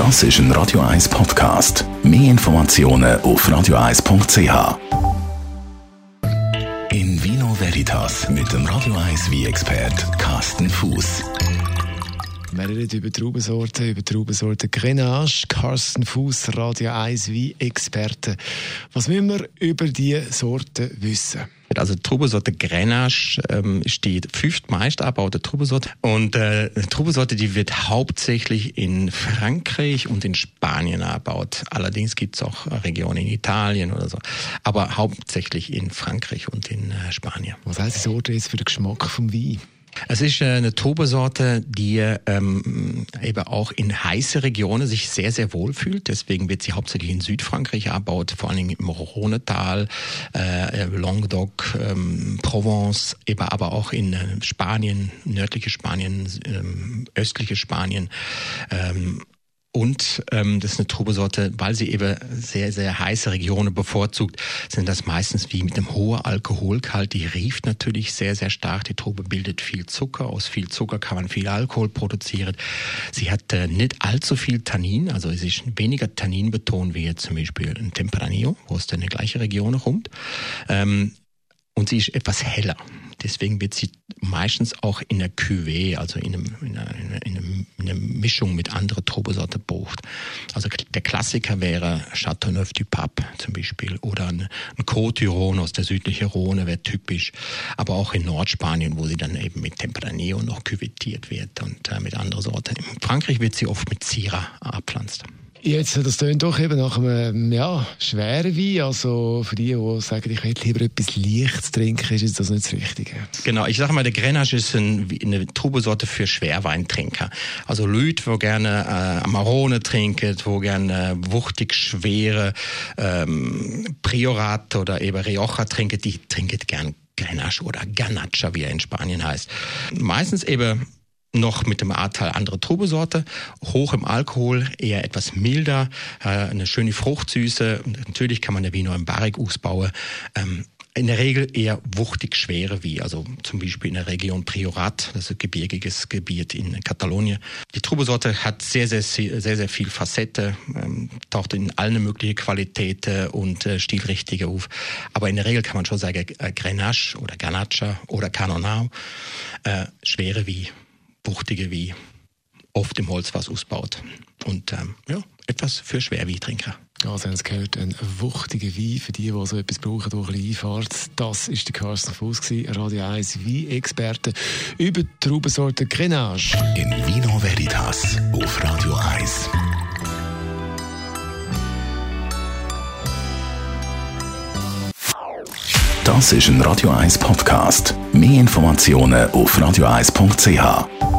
Das ist ein Radio 1 Podcast. Mehr Informationen auf radio1.ch. In Vino Veritas mit dem Radio 1 wie expert Carsten Fuß. Wir reden über Traubensorten, über Traubensorten Grenache, Carsten Fuß, Radio 1 wie Experte. Was müssen wir über diese Sorten wissen? Also Trubesorte Grenache ähm, ist die fünftmeist angebaute Trubesorte und äh, Trubesorte, die wird hauptsächlich in Frankreich und in Spanien angebaut. Allerdings gibt es auch Regionen in Italien oder so, aber hauptsächlich in Frankreich und in äh, Spanien. Was heißt Sorte jetzt für den Geschmack vom Wein? Es ist äh, eine Trubesorte, die ähm, eben auch in heiße Regionen sich sehr, sehr wohl fühlt. Deswegen wird sie hauptsächlich in Südfrankreich erbaut, vor allen Dingen im Rhonetal, äh, Languedoc, ähm, Provence, eben aber auch in äh, Spanien, nördliche Spanien, ähm, östliche Spanien. Ähm, und ähm, das ist eine Trubesorte, weil sie eben sehr, sehr heiße Regionen bevorzugt, sind das meistens wie mit einem hohen Alkoholgehalt. Die rieft natürlich sehr, sehr stark. Die Trube bildet viel Zucker. Aus viel Zucker kann man viel Alkohol produzieren. Sie hat äh, nicht allzu viel Tannin, also es ist weniger Tannin betont wie jetzt zum Beispiel ein Tempranillo, wo es dann in die gleiche Region kommt. Ähm, und sie ist etwas heller. Deswegen wird sie meistens auch in der Cuvée, also in, einem, in, einer, in, einer, in einer Mischung mit anderen Trubesorte bucht. Also der Klassiker wäre Châteauneuf du Pape zum Beispiel oder ein, ein Côte Rhône aus der südlichen Rhône wäre typisch. Aber auch in Nordspanien, wo sie dann eben mit Tempranillo noch küvettiert wird und äh, mit anderen Sorten. In Frankreich wird sie oft mit Syrah abpflanzt. Jetzt, das tönt doch eben nach einem ja, schweren Wein. Also für die, die sagen, ich hätte lieber etwas Leichtes trinken, ist das nicht das Richtige. Genau, ich sage mal, der Grenache ist ein, eine Trubesorte für Schwerweintrinker. Also Leute, die gerne äh, Amarone trinken, die gerne äh, wuchtig schwere ähm, Priorat oder eben Rioja trinken, die trinken gern Grenache oder Ganacha, wie er in Spanien heißt. Meistens eben noch mit dem A-Teil andere Trubesorte, hoch im Alkohol, eher etwas milder, äh, eine schöne Fruchtsüße. Natürlich kann man der Vino im Barrique ausbauen. Ähm, in der Regel eher wuchtig schwere wie, also zum Beispiel in der Region Priorat, das ist ein gebirgiges Gebiet in Katalonien. Die Trubesorte hat sehr, sehr, sehr, sehr viel Facette, ähm, taucht in allen möglichen Qualitäten und äh, Stilrichtungen auf. Aber in der Regel kann man schon sagen, äh, Grenache oder Ganacha oder Canonau, schwere wie wuchtige wie oft im Holzfass ausbaut. Und ähm, ja, etwas für Schwerweintrinker. Also haben Sie gehört, ein wuchtiger Wein für die, die so etwas brauchen, durch ein Einfahrt. Das war der Carsten Fuß, Radio 1 Wein-Experte über die Traubensorte Grenache. In Vino Veritas auf Radio 1. Das ist ein Radio 1 Podcast. Mehr Informationen auf radio1.ch.